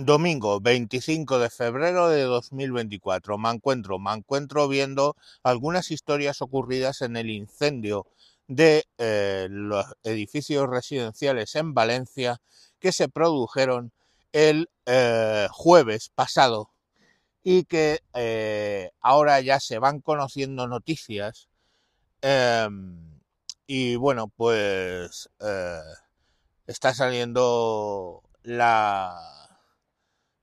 Domingo 25 de febrero de 2024. Me encuentro, me encuentro viendo algunas historias ocurridas en el incendio de eh, los edificios residenciales en Valencia que se produjeron el eh, jueves pasado y que eh, ahora ya se van conociendo noticias em, y bueno pues está saliendo la,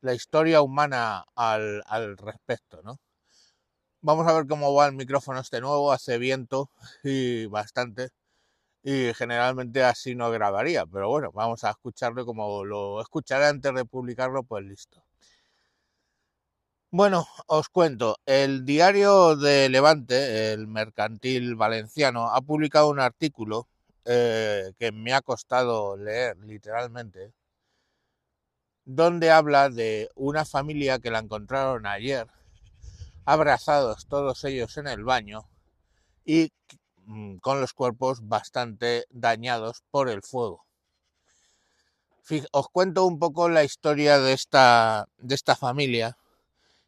la historia humana al, respecto ¿no? vamos a ver cómo va el micrófono este nuevo hace viento y bastante y generalmente así no grabaría, pero bueno, vamos a escucharlo como lo escucharé antes de publicarlo, pues listo. Bueno, os cuento, el diario de Levante, el mercantil valenciano, ha publicado un artículo eh, que me ha costado leer literalmente, donde habla de una familia que la encontraron ayer, abrazados todos ellos en el baño y Mm, con los cuerpos bastante dañados por el fuego. Os cuento un poco la historia de esta, de esta familia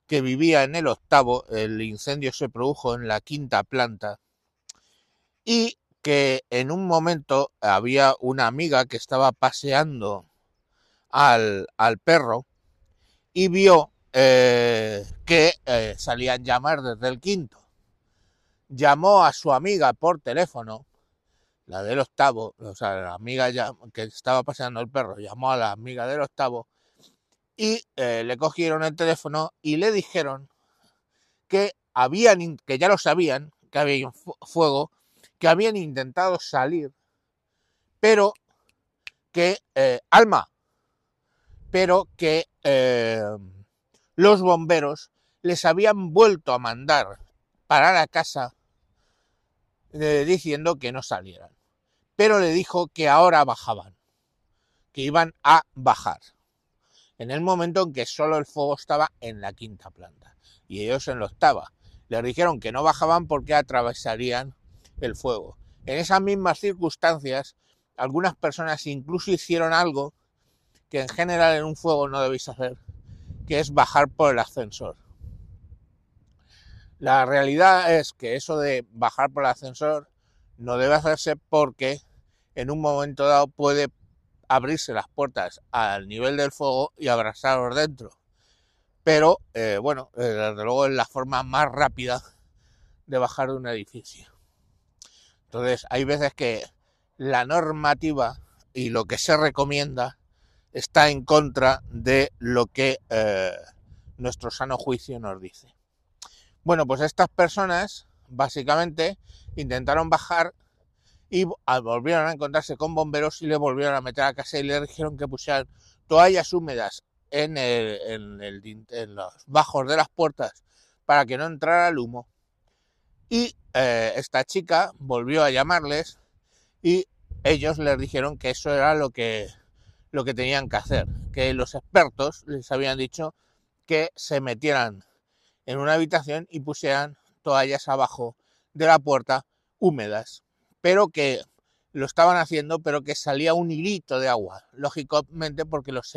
que vivía en el octavo, el incendio se produjo en la quinta planta y que en un momento había una amiga que estaba paseando al, al perro y vio eh, que eh, salían llamas desde el quinto. Llamó a su amiga por teléfono, la del octavo, o sea, la amiga ya, que estaba paseando el perro, llamó a la amiga del octavo y eh, le cogieron el teléfono y le dijeron que habían, que ya lo sabían, que había fuego, que habían intentado salir, pero que, Alma, pero que eh, los bomberos les habían vuelto a mandar para la casa eh, diciendo que no salieran. Pero le dijo que ahora bajaban, que iban a bajar. En el momento en que solo el fuego estaba en la quinta planta y ellos en la octava. Les dijeron que no bajaban porque atravesarían el fuego. En esas mismas circunstancias, algunas personas incluso hicieron algo que en general en un fuego no debéis hacer, que es bajar por el ascensor. La realidad es que eso de bajar por el ascensor no debe hacerse porque en un momento dado puede abrirse las puertas al nivel del fuego y abrasaros dentro. Pero eh, bueno, eh, desde luego es la forma más rápida de bajar de un edificio. Entonces hay veces que la normativa y lo que se recomienda está en contra de lo que eh, nuestro sano juicio nos dice. Bueno, pues estas personas básicamente intentaron bajar y volvieron a encontrarse con bomberos y le volvieron a meter a casa y le dijeron que pusieran toallas húmedas en, los bajos de las puertas para que no entrara el humo. Y eh, esta chica volvió a llamarles y ellos les dijeron que eso era lo que, lo que tenían que hacer, que los expertos les habían dicho que se metieran en una habitación y pusieran toallas abajo de la puerta húmedas, pero que lo estaban haciendo, pero que salía un hilito de agua, lógicamente porque los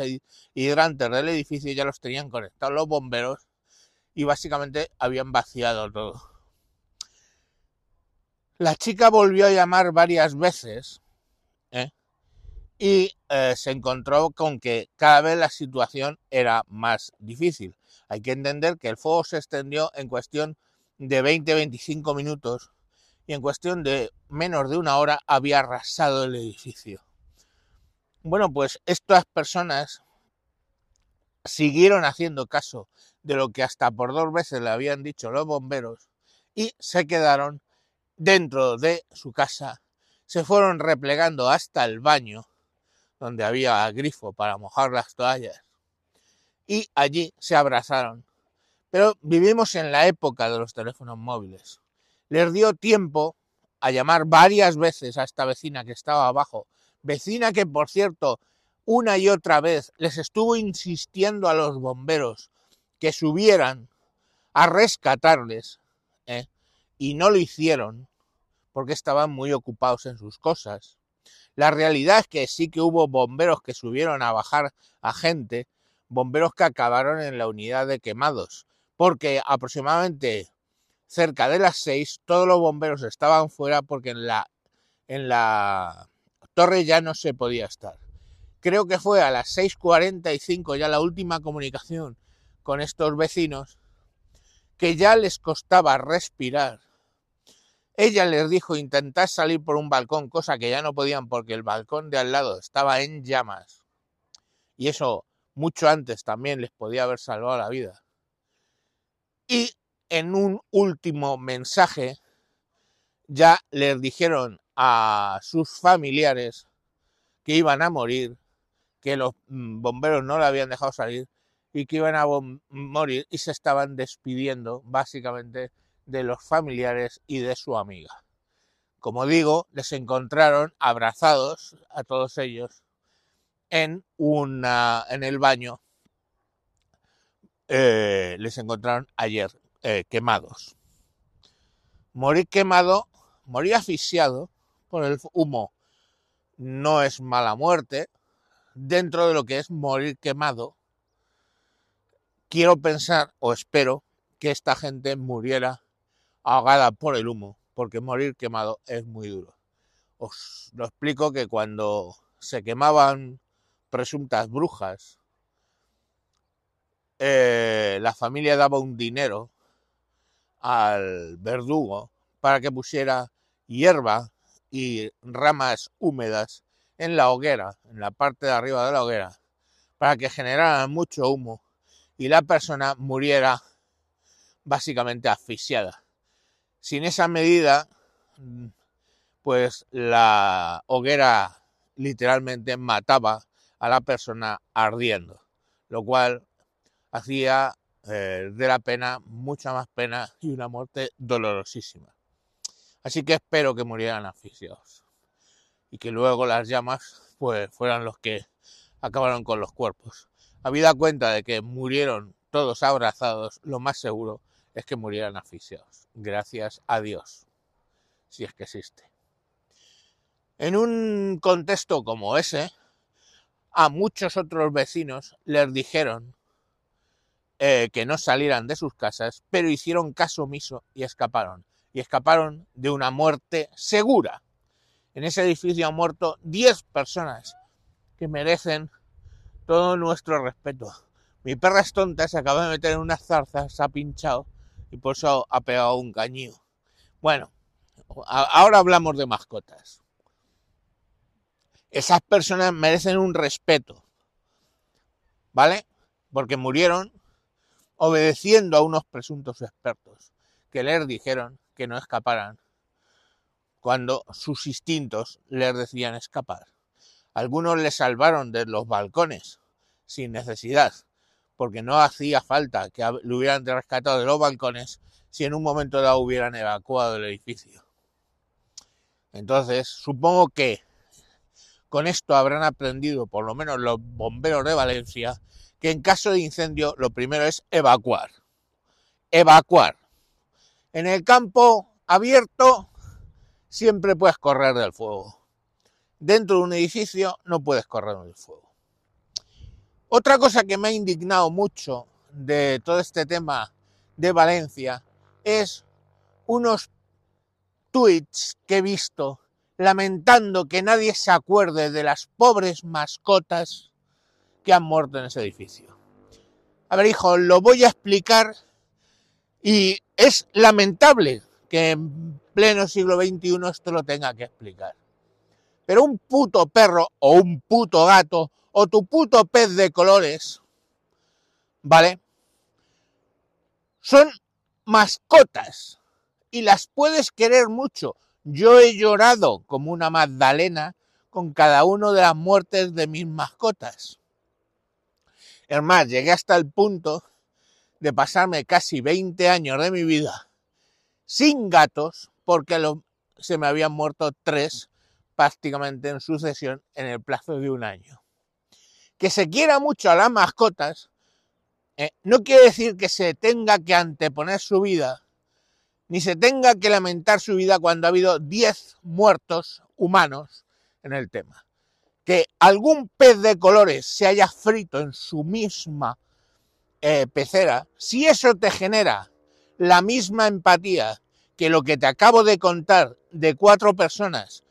hidrantes del edificio ya los tenían conectados los bomberos y básicamente habían vaciado todo. La chica volvió a llamar varias veces ¿eh? Y eh, se encontró con que cada vez la situación era más difícil. Hay que entender que el fuego se extendió en cuestión de 20-25 minutos y en cuestión de menos de una hora había arrasado el edificio. Bueno, pues estas personas siguieron haciendo caso de lo que hasta por dos veces le habían dicho los bomberos y se quedaron dentro de su casa, se fueron replegando hasta el baño, donde había grifo para mojar las toallas. Y allí se abrazaron. Pero vivimos en la época de los teléfonos móviles. Les dio tiempo a llamar varias veces a esta vecina que estaba abajo. Vecina que, por cierto, una y otra vez les estuvo insistiendo a los bomberos que subieran a rescatarles ¿eh? y no lo hicieron porque estaban muy ocupados en sus cosas. La realidad es que sí que hubo bomberos que subieron a bajar a gente, bomberos que acabaron en la unidad de quemados, porque aproximadamente cerca de las seis todos los bomberos estaban fuera porque en la, en la torre ya no se podía estar. Creo que fue a las 6.45 ya la última comunicación con estos vecinos que ya les costaba respirar ella les dijo intentar salir por un balcón, cosa que ya no podían porque el balcón de al lado estaba en llamas. Y eso mucho antes también les podía haber salvado la vida. Y en un último mensaje ya les dijeron a sus familiares que iban a morir, que los mm, bomberos no la habían dejado salir y que iban a morir y se estaban despidiendo básicamente de los familiares y de su amiga. Como digo, les encontraron abrazados a todos ellos en, una, en el baño. Eh, les encontraron ayer eh, quemados. Morir quemado, morir asfixiado por el humo no es mala muerte. Dentro de lo que es morir quemado, quiero pensar o espero que esta gente muriera ahogada por el humo, porque morir quemado es muy duro. Os lo explico que cuando se quemaban presuntas brujas, eh, la familia daba un dinero al verdugo para que pusiera hierba y ramas húmedas en la hoguera, en la parte de arriba de la hoguera, para que generaran mucho humo y la persona muriera básicamente asfixiada. Sin esa medida, pues la hoguera literalmente mataba a la persona ardiendo, lo cual hacía eh, de la pena mucha más pena y una muerte dolorosísima. Así que espero que murieran asfixiados y que luego las llamas pues fueran los que acabaron con los cuerpos. Habida cuenta de que murieron todos abrazados, lo más seguro es que murieran asfixiados. Gracias a Dios, si es que existe. En un contexto como ese, a muchos otros vecinos les dijeron eh, que no salieran de sus casas, pero hicieron caso omiso y escaparon. Y escaparon de una muerte segura. En ese edificio han muerto 10 personas que merecen todo nuestro respeto. Mi perra es tonta, se acaba de meter en unas zarzas, se ha pinchado y por eso ha pegado un cañío. Bueno, ahora hablamos de mascotas. Esas personas merecen un respeto, ¿vale? Porque murieron obedeciendo a unos presuntos expertos que les dijeron que no escaparan cuando sus instintos les decían escapar. Algunos les salvaron de los balcones sin necesidad, porque no hacía falta que lo hubieran rescatado de los balcones si en un momento dado hubieran evacuado el edificio. Entonces, supongo que con esto habrán aprendido, por lo menos los bomberos de Valencia, que en caso de incendio lo primero es evacuar. Evacuar. En el campo abierto siempre puedes correr del fuego. Dentro de un edificio no puedes correr del fuego. Otra cosa que me ha indignado mucho de todo este tema de Valencia es unos tweets que he visto lamentando que nadie se acuerde de las pobres mascotas que han muerto en ese edificio. A ver, hijo, lo voy a explicar y es lamentable que en pleno siglo XXI esto lo tenga que explicar. Pero un puto perro o un puto gato o tu puto pez de colores, ¿vale? Son mascotas y las puedes querer mucho. Yo he llorado como una Magdalena con cada una de las muertes de mis mascotas. Es más, llegué hasta el punto de pasarme casi 20 años de mi vida sin gatos porque se me habían muerto tres prácticamente en sucesión en el plazo de un año. Que se quiera mucho a las mascotas eh, no quiere decir que se tenga que anteponer su vida, ni se tenga que lamentar su vida cuando ha habido 10 muertos humanos en el tema. Que algún pez de colores se haya frito en su misma eh, pecera, si eso te genera la misma empatía que lo que te acabo de contar de cuatro personas,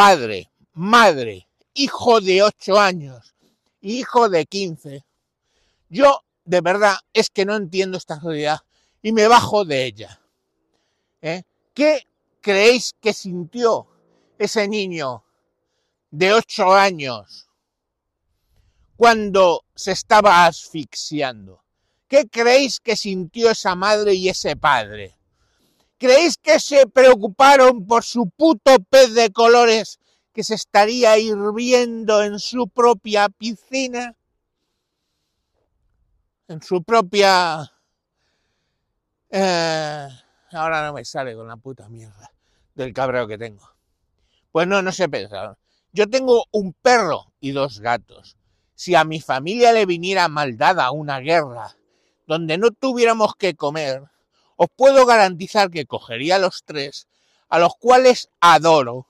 padre, madre, hijo de 8 años, hijo de 15, yo de verdad es que no entiendo esta sociedad y me bajo de ella. ¿Eh? ¿Qué creéis que sintió ese niño de 8 años cuando se estaba asfixiando? ¿Qué creéis que sintió esa madre y ese padre? ¿Creéis que se preocuparon por su puto pez de colores que se estaría hirviendo en su propia piscina? En su propia... Eh, ahora no me sale con la puta mierda del cabreo que tengo. Pues no, no se pensaron. Yo tengo un perro y dos gatos. Si a mi familia le viniera maldada una guerra donde no tuviéramos que comer, os puedo garantizar que cogería a los tres, a los cuales adoro,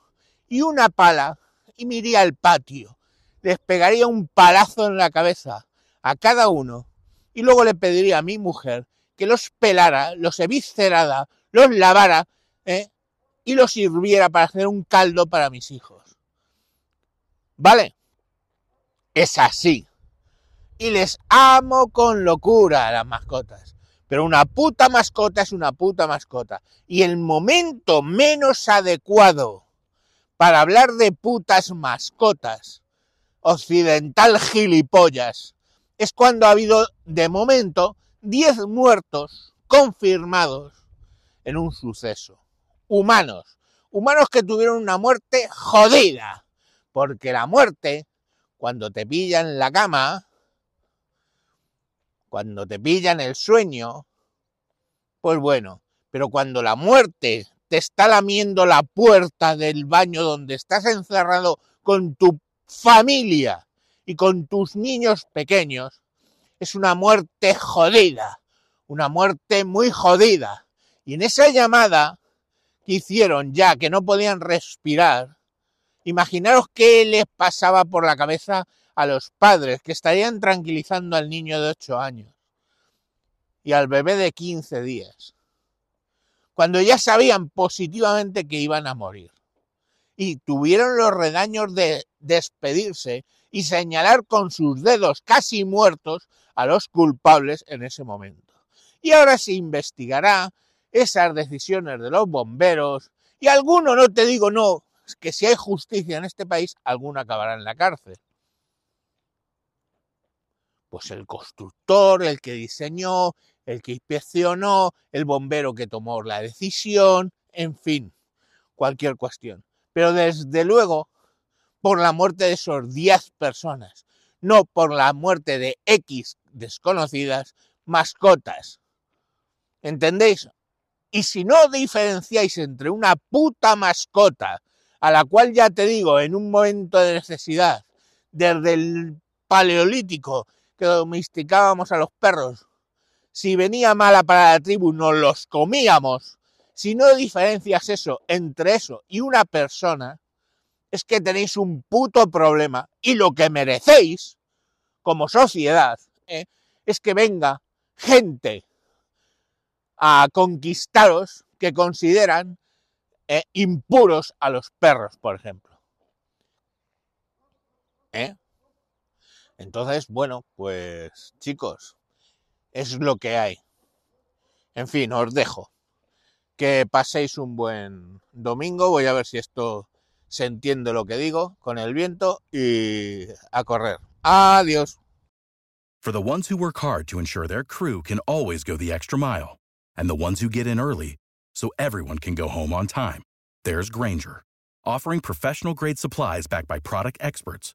y una pala, y me iría al patio, les pegaría un palazo en la cabeza a cada uno, y luego le pediría a mi mujer que los pelara, los eviscerara, los lavara, ¿eh? y los sirviera para hacer un caldo para mis hijos. ¿Vale? Es así y les amo con locura a las mascotas. Pero una puta mascota es una puta mascota. Y el momento menos adecuado para hablar de putas mascotas, occidental gilipollas, es cuando ha habido, de momento, 10 muertos confirmados en un suceso. Humanos. Humanos que tuvieron una muerte jodida. Porque la muerte, cuando te pilla en la cama, cuando te pillan el sueño, pues bueno, pero cuando la muerte te está lamiendo la puerta del baño donde estás encerrado con tu familia y con tus niños pequeños, es una muerte jodida, una muerte muy jodida. Y en esa llamada que hicieron ya que no podían respirar, imaginaros qué les pasaba por la cabeza a los padres que estarían tranquilizando al niño de 8 años y al bebé de 15 días, cuando ya sabían positivamente que iban a morir. Y tuvieron los redaños de despedirse y señalar con sus dedos casi muertos a los culpables en ese momento. Y ahora se investigará esas decisiones de los bomberos y alguno, no te digo no, que si hay justicia en este país, alguno acabará en la cárcel pues el constructor, el que diseñó, el que inspeccionó, el bombero que tomó la decisión, en fin, cualquier cuestión. Pero desde luego, por la muerte de esos 10 personas, no por la muerte de X desconocidas mascotas. ¿Entendéis? Y si no diferenciáis entre una puta mascota, a la cual ya te digo, en un momento de necesidad, desde el paleolítico que domesticábamos a los perros. Si venía mala para la tribu, nos los comíamos. Si no diferencias eso entre eso y una persona, es que tenéis un puto problema. Y lo que merecéis, como sociedad, ¿eh? es que venga gente a conquistaros que consideran eh, impuros a los perros, por ejemplo. ¿Eh? Entonces, bueno, pues chicos, es lo que hay. En fin, os dejo. Que paséis un buen domingo. Voy a ver si esto se entiende lo que digo con el viento y a correr. Adiós. For the ones who work hard to ensure their crew can always go the extra mile, and the ones who get in early so everyone can go home on time, there's Granger offering professional grade supplies backed by product experts